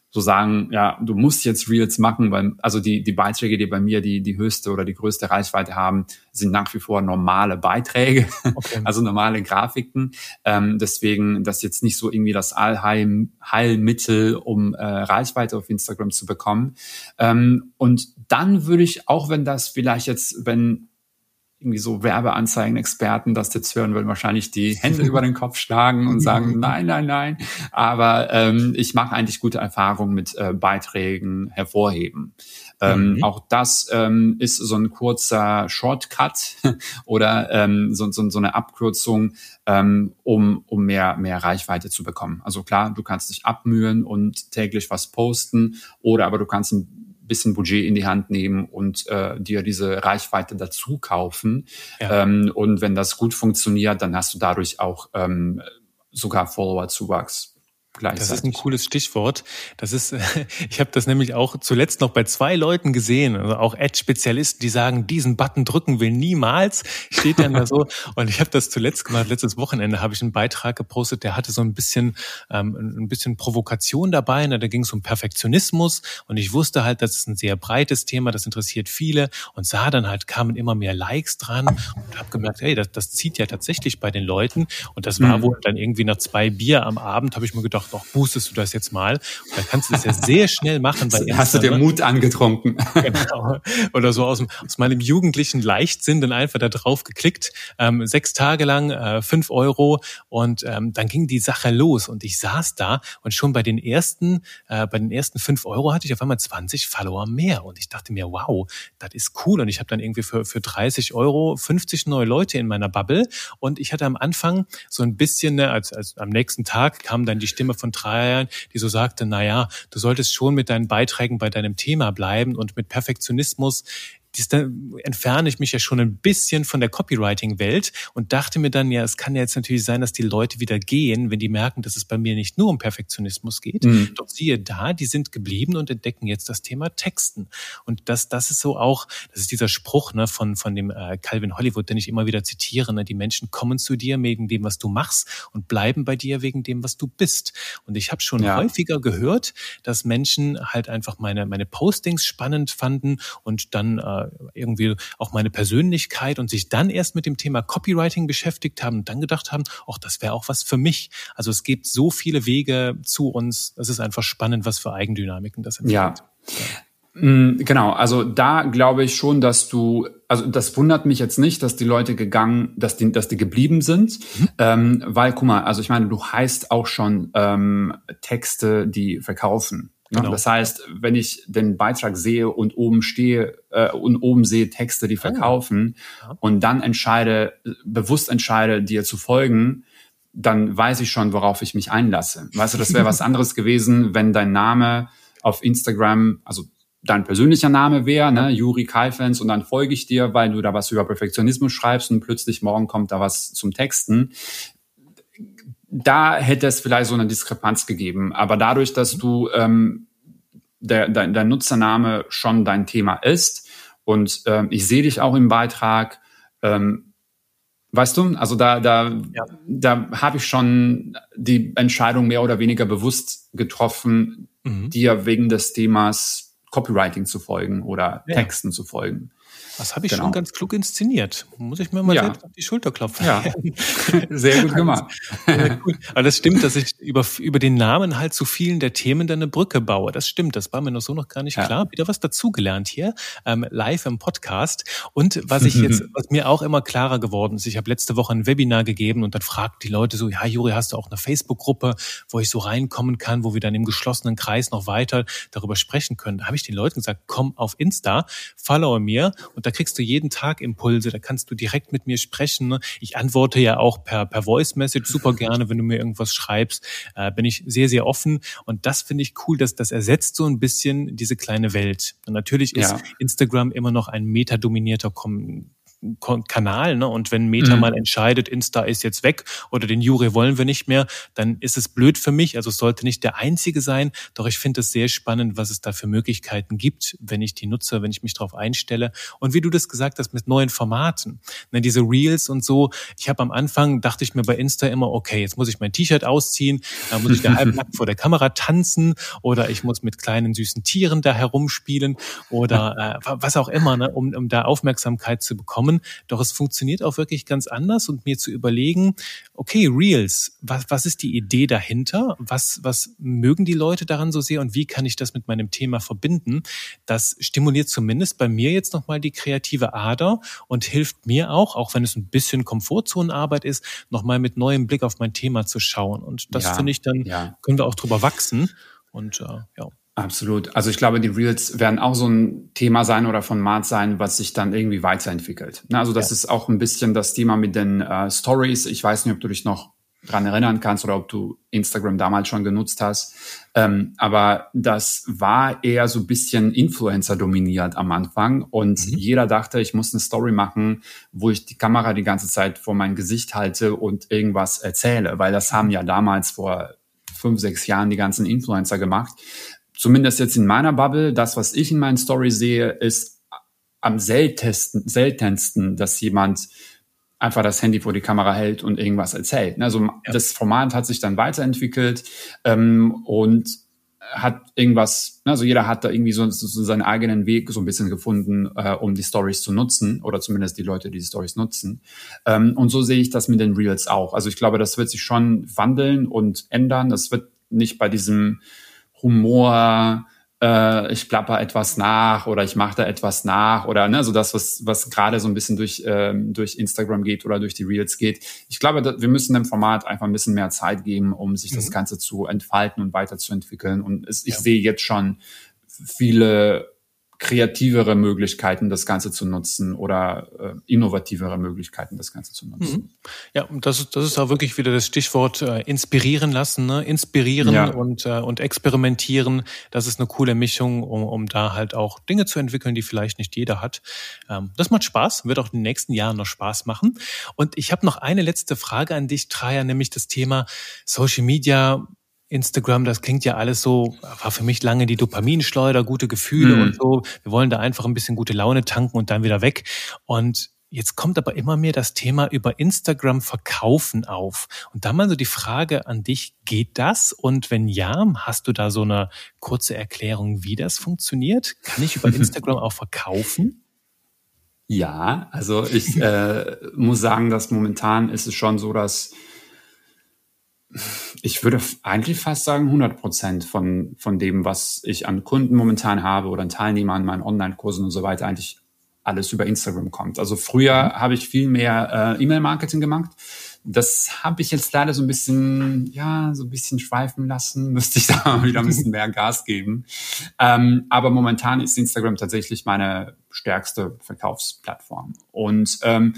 so sagen, ja, du musst jetzt Reels machen, weil also die, die Beiträge, die bei mir die, die höchste oder die größte Reichweite haben, sind nach wie vor normale Beiträge, okay. also normale Grafiken. Ähm, deswegen das jetzt nicht so irgendwie das Allheilmittel, um äh, Reichweite auf Instagram zu bekommen. Ähm, und dann würde ich, auch wenn das vielleicht jetzt, wenn irgendwie so Werbeanzeigen-Experten das jetzt hören, würden wahrscheinlich die Hände über den Kopf schlagen und sagen, nein, nein, nein. Aber ähm, ich mache eigentlich gute Erfahrungen mit äh, Beiträgen hervorheben. Ähm, mhm. Auch das ähm, ist so ein kurzer Shortcut oder ähm, so, so, so eine Abkürzung, ähm, um, um mehr, mehr Reichweite zu bekommen. Also klar, du kannst dich abmühen und täglich was posten oder aber du kannst ein bisschen Budget in die Hand nehmen und äh, dir diese Reichweite dazu kaufen. Ja. Ähm, und wenn das gut funktioniert, dann hast du dadurch auch ähm, sogar Follower-Zuwachs das ist ein cooles Stichwort. Das ist, ich habe das nämlich auch zuletzt noch bei zwei Leuten gesehen, also auch Ad-Spezialisten, die sagen, diesen Button drücken will niemals, steht dann da so. Und ich habe das zuletzt gemacht. Letztes Wochenende habe ich einen Beitrag gepostet, der hatte so ein bisschen, ähm, ein bisschen Provokation dabei. Ne? Da ging es um Perfektionismus und ich wusste halt, das ist ein sehr breites Thema, das interessiert viele und sah dann halt kamen immer mehr Likes dran und habe gemerkt, hey, das, das zieht ja tatsächlich bei den Leuten. Und das war mhm. wohl dann irgendwie nach zwei Bier am Abend, habe ich mir gedacht doch, boostest du das jetzt mal. Und dann kannst du das ja sehr schnell machen bei Hast du dir? Mut angetrunken? Genau. Oder so aus, aus meinem jugendlichen Leichtsinn dann einfach da drauf geklickt. Ähm, sechs Tage lang, äh, fünf Euro und ähm, dann ging die Sache los und ich saß da und schon bei den ersten, äh, bei den ersten fünf Euro hatte ich auf einmal 20 Follower mehr und ich dachte mir, wow, das ist cool und ich habe dann irgendwie für, für 30 Euro 50 neue Leute in meiner Bubble und ich hatte am Anfang so ein bisschen, ne, als, als am nächsten Tag kam dann die Stimme von Jahren, die so sagte, na ja, du solltest schon mit deinen Beiträgen bei deinem Thema bleiben und mit Perfektionismus entferne ich mich ja schon ein bisschen von der Copywriting-Welt und dachte mir dann, ja, es kann ja jetzt natürlich sein, dass die Leute wieder gehen, wenn die merken, dass es bei mir nicht nur um Perfektionismus geht. Mhm. Doch siehe da, die sind geblieben und entdecken jetzt das Thema Texten. Und das, das ist so auch, das ist dieser Spruch ne, von, von dem äh, Calvin Hollywood, den ich immer wieder zitiere. Ne, die Menschen kommen zu dir wegen dem, was du machst und bleiben bei dir wegen dem, was du bist. Und ich habe schon ja. häufiger gehört, dass Menschen halt einfach meine, meine Postings spannend fanden und dann äh, irgendwie auch meine Persönlichkeit und sich dann erst mit dem Thema Copywriting beschäftigt haben und dann gedacht haben, ach, das wäre auch was für mich. Also es gibt so viele Wege zu uns. Es ist einfach spannend, was für Eigendynamiken das entwickelt. Ja. Mm, genau, also da glaube ich schon, dass du, also das wundert mich jetzt nicht, dass die Leute gegangen, dass die, dass die geblieben sind, mhm. ähm, weil, guck mal, also ich meine, du heißt auch schon ähm, Texte, die verkaufen. Genau. Das heißt, wenn ich den Beitrag sehe und oben stehe äh, und oben sehe Texte, die ah. verkaufen oh. ja. und dann entscheide, bewusst entscheide, dir zu folgen, dann weiß ich schon, worauf ich mich einlasse. Weißt du, das wäre was anderes gewesen, wenn dein Name auf Instagram, also dein persönlicher Name wäre, ne, Juri Kaifens, und dann folge ich dir, weil du da was über Perfektionismus schreibst und plötzlich morgen kommt da was zum Texten. Da hätte es vielleicht so eine Diskrepanz gegeben. Aber dadurch, dass du ähm, der, dein, dein Nutzername schon dein Thema ist und ähm, ich sehe dich auch im Beitrag, ähm, weißt du, also da, da, ja. da habe ich schon die Entscheidung mehr oder weniger bewusst getroffen, mhm. dir wegen des Themas Copywriting zu folgen oder ja. Texten zu folgen. Das habe ich genau. schon ganz klug inszeniert. Muss ich mir mal ja. selbst auf die Schulter klopfen. Ja, sehr gut gemacht. Aber das stimmt, dass ich über, über den Namen halt zu vielen der Themen dann eine Brücke baue. Das stimmt, das war mir noch so noch gar nicht ja. klar. Wieder was dazugelernt hier, ähm, live im Podcast. Und was ich jetzt, was mir auch immer klarer geworden ist, ich habe letzte Woche ein Webinar gegeben und dann fragt die Leute so, ja Juri, hast du auch eine Facebook-Gruppe, wo ich so reinkommen kann, wo wir dann im geschlossenen Kreis noch weiter darüber sprechen können. Da habe ich den Leuten gesagt, komm auf Insta, follow mir und da kriegst du jeden Tag Impulse, da kannst du direkt mit mir sprechen. Ne? Ich antworte ja auch per, per Voice Message super gerne, wenn du mir irgendwas schreibst, äh, bin ich sehr, sehr offen. Und das finde ich cool, dass das ersetzt so ein bisschen diese kleine Welt. Und natürlich ist ja. Instagram immer noch ein metadominierter Kom Kanal, ne? Und wenn Meta mhm. mal entscheidet, Insta ist jetzt weg oder den Jure wollen wir nicht mehr, dann ist es blöd für mich. Also es sollte nicht der einzige sein. Doch ich finde es sehr spannend, was es da für Möglichkeiten gibt, wenn ich die nutze, wenn ich mich darauf einstelle. Und wie du das gesagt hast, mit neuen Formaten. Ne, diese Reels und so. Ich habe am Anfang, dachte ich mir bei Insta immer, okay, jetzt muss ich mein T-Shirt ausziehen, da muss ich da halbnackt vor der Kamera tanzen oder ich muss mit kleinen süßen Tieren da herumspielen oder äh, was auch immer, ne, um, um da Aufmerksamkeit zu bekommen kommen. Doch es funktioniert auch wirklich ganz anders und mir zu überlegen, okay, Reels, was, was ist die Idee dahinter? Was, was mögen die Leute daran so sehr und wie kann ich das mit meinem Thema verbinden? Das stimuliert zumindest bei mir jetzt nochmal die kreative Ader und hilft mir auch, auch wenn es ein bisschen Komfortzonenarbeit ist, nochmal mit neuem Blick auf mein Thema zu schauen. Und das ja, finde ich dann, ja. können wir auch drüber wachsen. Und äh, ja. Absolut. Also ich glaube, die Reels werden auch so ein Thema sein oder Format sein, was sich dann irgendwie weiterentwickelt. Also das ja. ist auch ein bisschen das Thema mit den äh, Stories. Ich weiß nicht, ob du dich noch dran erinnern kannst oder ob du Instagram damals schon genutzt hast. Ähm, aber das war eher so ein bisschen Influencer dominiert am Anfang und mhm. jeder dachte, ich muss eine Story machen, wo ich die Kamera die ganze Zeit vor mein Gesicht halte und irgendwas erzähle, weil das haben ja damals vor fünf, sechs Jahren die ganzen Influencer gemacht zumindest jetzt in meiner Bubble, das, was ich in meinen Stories sehe, ist am seltensten, seltensten, dass jemand einfach das Handy vor die Kamera hält und irgendwas erzählt. Also ja. das Format hat sich dann weiterentwickelt ähm, und hat irgendwas, also jeder hat da irgendwie so, so seinen eigenen Weg so ein bisschen gefunden, äh, um die Stories zu nutzen oder zumindest die Leute, die die Stories nutzen. Ähm, und so sehe ich das mit den Reels auch. Also ich glaube, das wird sich schon wandeln und ändern. Das wird nicht bei diesem Humor, äh, ich plapper etwas nach oder ich mache da etwas nach oder ne, so das, was, was gerade so ein bisschen durch, ähm, durch Instagram geht oder durch die Reels geht. Ich glaube, wir müssen dem Format einfach ein bisschen mehr Zeit geben, um sich mhm. das Ganze zu entfalten und weiterzuentwickeln. Und es, ich ja. sehe jetzt schon viele kreativere Möglichkeiten, das Ganze zu nutzen oder äh, innovativere Möglichkeiten, das Ganze zu nutzen. Mhm. Ja, und das ist, das ist auch wirklich wieder das Stichwort äh, inspirieren lassen, ne? inspirieren ja. und, äh, und experimentieren. Das ist eine coole Mischung, um, um da halt auch Dinge zu entwickeln, die vielleicht nicht jeder hat. Ähm, das macht Spaß, wird auch in den nächsten Jahren noch Spaß machen. Und ich habe noch eine letzte Frage an dich, Traja, nämlich das Thema Social Media Instagram, das klingt ja alles so, war für mich lange die Dopaminschleuder, gute Gefühle mhm. und so. Wir wollen da einfach ein bisschen gute Laune tanken und dann wieder weg. Und jetzt kommt aber immer mehr das Thema über Instagram verkaufen auf. Und da mal so die Frage an dich, geht das? Und wenn ja, hast du da so eine kurze Erklärung, wie das funktioniert? Kann ich über Instagram auch verkaufen? Ja, also ich äh, muss sagen, dass momentan ist es schon so, dass ich würde eigentlich fast sagen 100 Prozent von, von dem, was ich an Kunden momentan habe oder an Teilnehmern an meinen Online-Kursen und so weiter, eigentlich alles über Instagram kommt. Also früher mhm. habe ich viel mehr äh, E-Mail-Marketing gemacht. Das habe ich jetzt leider so ein bisschen, ja, so ein bisschen schweifen lassen. Müsste ich da wieder ein bisschen mehr Gas geben. Ähm, aber momentan ist Instagram tatsächlich meine stärkste Verkaufsplattform. Und ähm,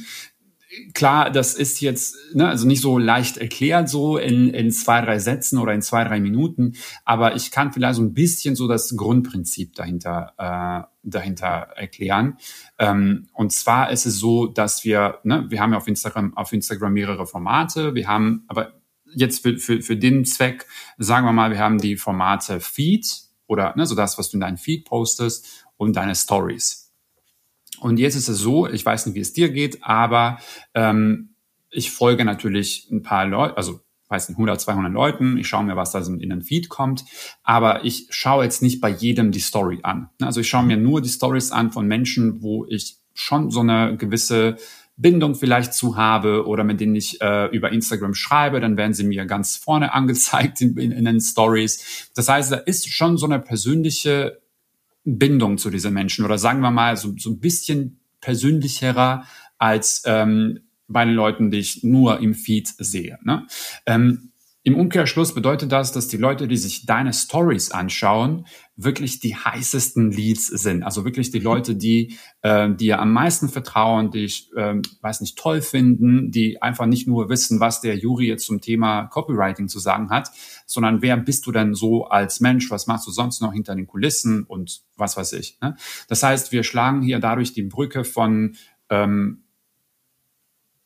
klar, das ist jetzt ne, also nicht so leicht erklärt, so in, in zwei, drei Sätzen oder in zwei, drei Minuten, aber ich kann vielleicht so ein bisschen so das Grundprinzip dahinter, äh, dahinter erklären. Ähm, und zwar ist es so, dass wir, ne, wir haben ja auf Instagram, auf Instagram mehrere Formate, wir haben aber jetzt für, für, für den Zweck, sagen wir mal, wir haben die Formate Feed oder ne, so das, was du in deinen Feed postest und deine Stories. Und jetzt ist es so, ich weiß nicht, wie es dir geht, aber ähm, ich folge natürlich ein paar Leute, also weiß nicht, 100, 200 Leuten, ich schaue mir, was da in den Feed kommt, aber ich schaue jetzt nicht bei jedem die Story an. Also ich schaue mir nur die Stories an von Menschen, wo ich schon so eine gewisse Bindung vielleicht zu habe oder mit denen ich äh, über Instagram schreibe, dann werden sie mir ganz vorne angezeigt in, in, in den Stories. Das heißt, da ist schon so eine persönliche Bindung zu diesen Menschen oder sagen wir mal so, so ein bisschen persönlicherer als ähm, bei den Leuten, die ich nur im Feed sehe. Ne? Ähm, im Umkehrschluss bedeutet das, dass die Leute, die sich deine Stories anschauen, wirklich die heißesten Leads sind. Also wirklich die Leute, die äh, dir am meisten vertrauen, die ich, äh, weiß nicht, toll finden, die einfach nicht nur wissen, was der Juri jetzt zum Thema Copywriting zu sagen hat, sondern wer bist du denn so als Mensch? Was machst du sonst noch hinter den Kulissen und was weiß ich? Ne? Das heißt, wir schlagen hier dadurch die Brücke von ähm,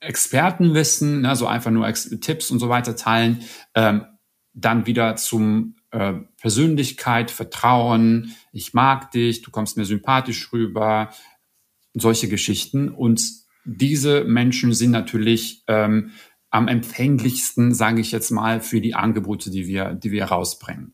Expertenwissen, ne, so einfach nur Ex Tipps und so weiter teilen, ähm, dann wieder zum äh, Persönlichkeit, Vertrauen, ich mag dich, du kommst mir sympathisch rüber, solche Geschichten. Und diese Menschen sind natürlich ähm, am empfänglichsten, sage ich jetzt mal, für die Angebote, die wir, die wir rausbringen.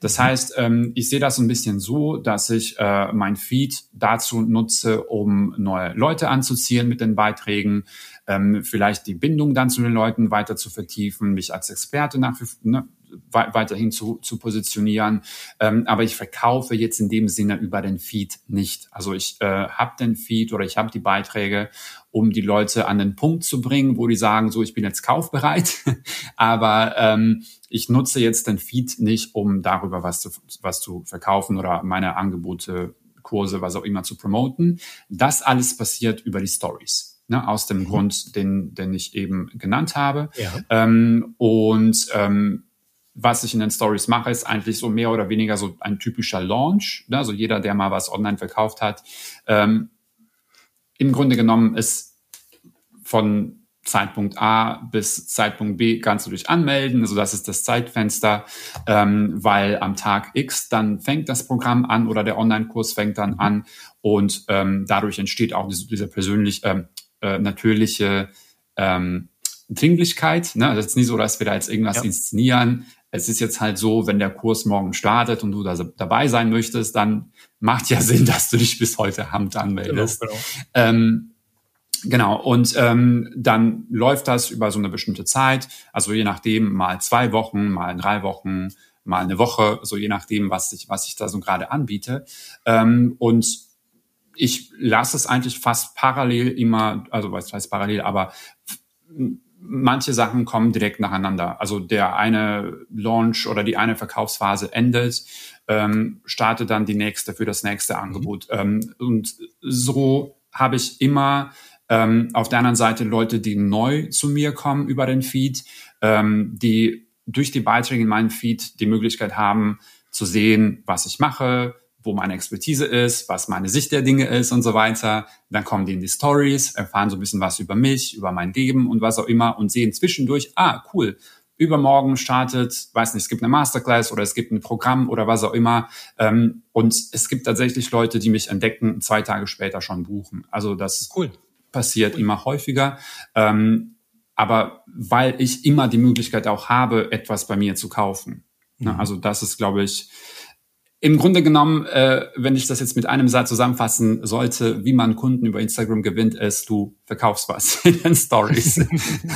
Das heißt, ähm, ich sehe das ein bisschen so, dass ich äh, mein Feed dazu nutze, um neue Leute anzuziehen mit den Beiträgen, ähm, vielleicht die Bindung dann zu den Leuten weiter zu vertiefen, mich als Experte nach, ne, weiterhin zu, zu positionieren. Ähm, aber ich verkaufe jetzt in dem Sinne über den Feed nicht. Also ich äh, habe den Feed oder ich habe die Beiträge, um die Leute an den Punkt zu bringen, wo die sagen, so ich bin jetzt kaufbereit. aber ähm, ich nutze jetzt den Feed nicht, um darüber was zu, was zu verkaufen oder meine Angebote, Kurse, was auch immer zu promoten. Das alles passiert über die Stories ne, aus dem mhm. Grund, den, den ich eben genannt habe. Ja. Ähm, und ähm, was ich in den Stories mache, ist eigentlich so mehr oder weniger so ein typischer Launch. Ne? Also jeder, der mal was online verkauft hat, ähm, im Grunde genommen ist von Zeitpunkt A bis Zeitpunkt B kannst du dich anmelden. Also das ist das Zeitfenster, ähm, weil am Tag X dann fängt das Programm an oder der Online-Kurs fängt dann mhm. an und ähm, dadurch entsteht auch diese, diese persönlich, ähm, äh, natürliche ähm, Dringlichkeit. Ne? Das ist nicht so, dass wir da jetzt irgendwas ja. inszenieren. Es ist jetzt halt so, wenn der Kurs morgen startet und du da dabei sein möchtest, dann macht ja Sinn, dass du dich bis heute Abend anmeldest. Genau, genau. Ähm, Genau, und ähm, dann läuft das über so eine bestimmte Zeit, also je nachdem, mal zwei Wochen, mal drei Wochen, mal eine Woche, so je nachdem, was ich, was ich da so gerade anbiete. Ähm, und ich lasse es eigentlich fast parallel immer, also was heißt parallel, aber manche Sachen kommen direkt nacheinander. Also der eine Launch oder die eine Verkaufsphase endet, ähm, startet dann die nächste für das nächste Angebot. Mhm. Ähm, und so habe ich immer ähm, auf der anderen Seite Leute, die neu zu mir kommen über den Feed, ähm, die durch die Beiträge in meinem Feed die Möglichkeit haben zu sehen, was ich mache, wo meine Expertise ist, was meine Sicht der Dinge ist und so weiter. Dann kommen die in die Stories, erfahren so ein bisschen was über mich, über mein Leben und was auch immer und sehen zwischendurch, ah, cool, übermorgen startet, weiß nicht, es gibt eine Masterclass oder es gibt ein Programm oder was auch immer. Ähm, und es gibt tatsächlich Leute, die mich entdecken, zwei Tage später schon buchen. Also das cool. passiert cool. immer häufiger. Ähm, aber weil ich immer die Möglichkeit auch habe, etwas bei mir zu kaufen. Mhm. Also das ist, glaube ich, im Grunde genommen, äh, wenn ich das jetzt mit einem Satz zusammenfassen sollte, wie man Kunden über Instagram gewinnt, ist, du verkaufst was in den Stories.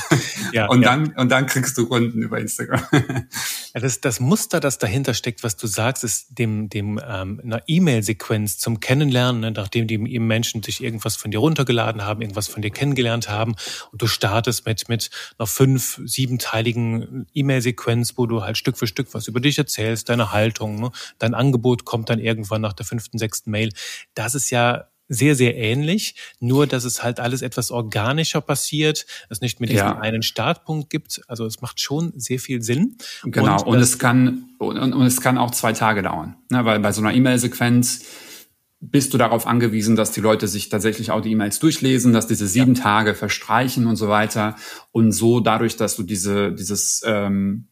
ja, und ja. dann und dann kriegst du Kunden über Instagram. ja, das, das Muster, das dahinter steckt, was du sagst, ist dem dem ähm, einer E-Mail-Sequenz zum Kennenlernen, ne, nachdem die eben Menschen sich irgendwas von dir runtergeladen haben, irgendwas von dir kennengelernt haben und du startest mit mit einer fünf siebenteiligen E-Mail-Sequenz, wo du halt Stück für Stück was über dich erzählst, deine Haltung, ne, dein Angebot kommt dann irgendwann nach der fünften sechsten Mail. Das ist ja sehr, sehr ähnlich, nur dass es halt alles etwas organischer passiert, es nicht mit diesem ja. einen Startpunkt gibt. Also es macht schon sehr viel Sinn. Genau, und, und es kann und, und, es kann auch zwei Tage dauern, ne? weil bei so einer E-Mail-Sequenz bist du darauf angewiesen, dass die Leute sich tatsächlich auch die E-Mails durchlesen, dass diese sieben ja. Tage verstreichen und so weiter. Und so dadurch, dass du diese, dieses ähm,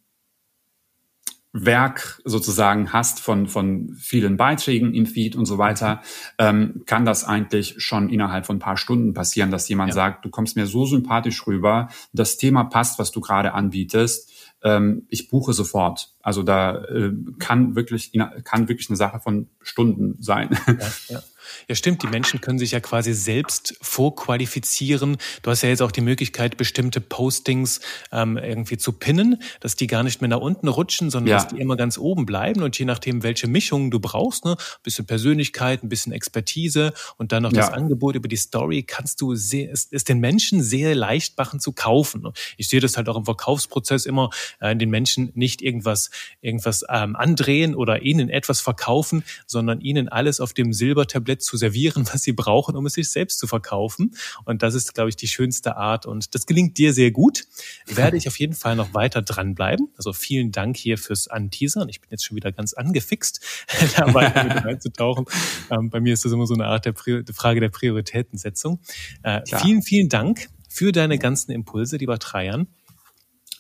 Werk sozusagen hast von, von vielen Beiträgen im Feed und so weiter, ähm, kann das eigentlich schon innerhalb von ein paar Stunden passieren, dass jemand ja. sagt, du kommst mir so sympathisch rüber, das Thema passt, was du gerade anbietest, ähm, ich buche sofort. Also da äh, kann wirklich kann wirklich eine Sache von Stunden sein. Ja, ja. Ja, stimmt. Die Menschen können sich ja quasi selbst vorqualifizieren. Du hast ja jetzt auch die Möglichkeit, bestimmte Postings ähm, irgendwie zu pinnen, dass die gar nicht mehr nach unten rutschen, sondern ja. dass die immer ganz oben bleiben. Und je nachdem, welche Mischung du brauchst, ne, ein bisschen Persönlichkeit, ein bisschen Expertise und dann noch ja. das Angebot über die Story, kannst du sehr, ist, ist den Menschen sehr leicht machen zu kaufen. Ich sehe das halt auch im Verkaufsprozess immer, äh, den Menschen nicht irgendwas, irgendwas ähm, andrehen oder ihnen etwas verkaufen, sondern ihnen alles auf dem Silbertablett zu servieren, was sie brauchen, um es sich selbst zu verkaufen. Und das ist, glaube ich, die schönste Art. Und das gelingt dir sehr gut. Werde ich auf jeden Fall noch weiter dranbleiben. Also vielen Dank hier fürs Anteasern. Ich bin jetzt schon wieder ganz angefixt, da weiter mit reinzutauchen. Ähm, bei mir ist das immer so eine Art der Frage der Prioritätensetzung. Äh, vielen, vielen Dank für deine ganzen Impulse, lieber Trajan.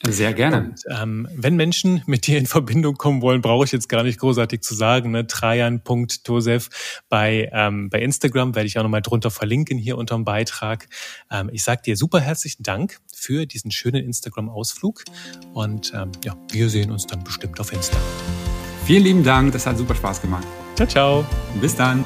Sehr gerne. Und, ähm, wenn Menschen mit dir in Verbindung kommen wollen, brauche ich jetzt gar nicht großartig zu sagen. Ne? Trajan.tosef bei, ähm, bei Instagram werde ich auch nochmal drunter verlinken hier unterm Beitrag. Ähm, ich sage dir super herzlichen Dank für diesen schönen Instagram-Ausflug und ähm, ja, wir sehen uns dann bestimmt auf Insta. Vielen lieben Dank, das hat super Spaß gemacht. Ciao, ciao. Bis dann.